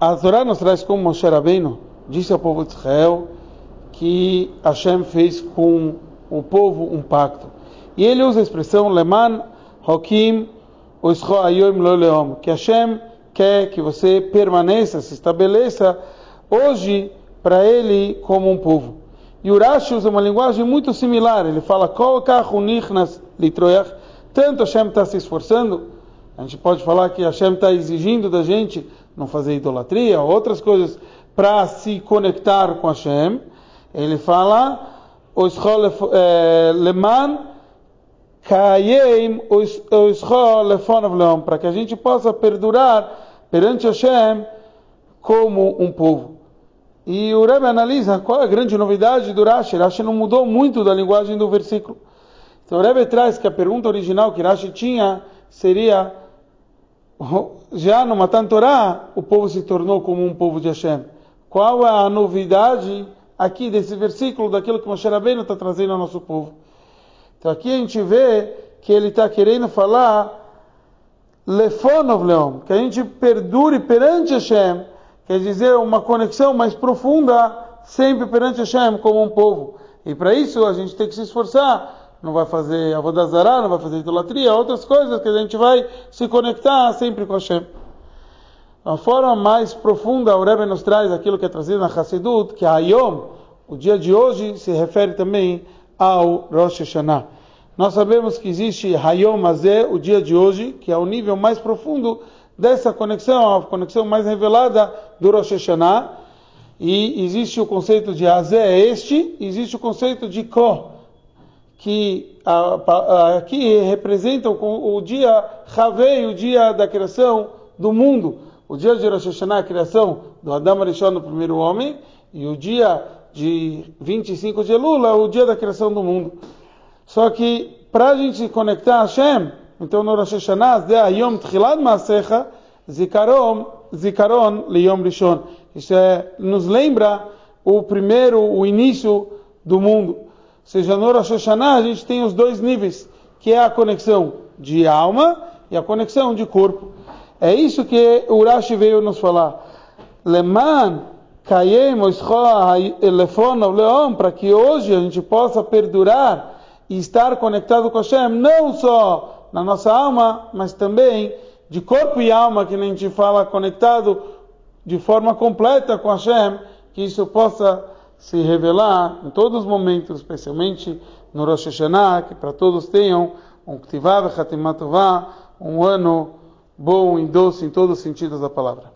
a Torá nos traz como Moshe Rabbeinu disse ao povo de Israel que Hashem fez com o povo um pacto. E ele usa a expressão Leman Hokim Loleom, que Hashem quer que você permaneça, se estabeleça hoje para ele como um povo. E Urashi usa uma linguagem muito similar. Ele fala, tanto Hashem está se esforçando, a gente pode falar que Hashem está exigindo da gente não fazer idolatria, outras coisas, para se conectar com Hashem. Ele fala, eh, leman para que a gente possa perdurar perante Hashem como um povo. E o Rebbe analisa qual é a grande novidade do Rashi. Rashi não mudou muito da linguagem do versículo. Então o Rebbe traz que a pergunta original que Rashi tinha seria já no Matan Torah o povo se tornou como um povo de Hashem. Qual é a novidade aqui desse versículo, daquilo que Moshe Rabbeinu está trazendo ao nosso povo? Então aqui a gente vê que ele está querendo falar Lefonov Leom, que a gente perdure perante Hashem quer dizer uma conexão mais profunda sempre perante Hashem como um povo. E para isso a gente tem que se esforçar. Não vai fazer avodazará, não vai fazer idolatria, outras coisas que a gente vai se conectar sempre com Hashem. A forma mais profunda, o Rebbe nos traz aquilo que é trazido na Hassidut, que a Yom, o dia de hoje, se refere também ao Rosh Hashanah. Nós sabemos que existe Hayom Azeh, o dia de hoje, que é o nível mais profundo dessa conexão, a conexão mais revelada do Rosh Hashanah. E existe o conceito de Azé é este, existe o conceito de Ko, que aqui representa o, o dia Havei, o dia da criação do mundo. O dia de Rosh Hashanah, a criação do Adam Arishon, do primeiro homem, e o dia de 25 de Elul, o dia da criação do mundo. Só que para a gente conectar a Hashem, então no Rosh Hashanah, de Tchilad Zikaron, Zikaron Liyom Rishon. Isso é, nos lembra o primeiro, o início do mundo. Seja, no Rosh Hashanah a gente tem os dois níveis, que é a conexão de alma e a conexão de corpo. É isso que o Urashi veio nos falar. Leman Kayem Leon, para que hoje a gente possa perdurar e estar conectado com Hashem, não só na nossa alma, mas também de corpo e alma, que a gente fala conectado de forma completa com Hashem, que isso possa se revelar em todos os momentos, especialmente no Rosh Hashanah, que para todos tenham um Ktivav Khatimatová, um ano bom e doce em todos os sentidos da palavra.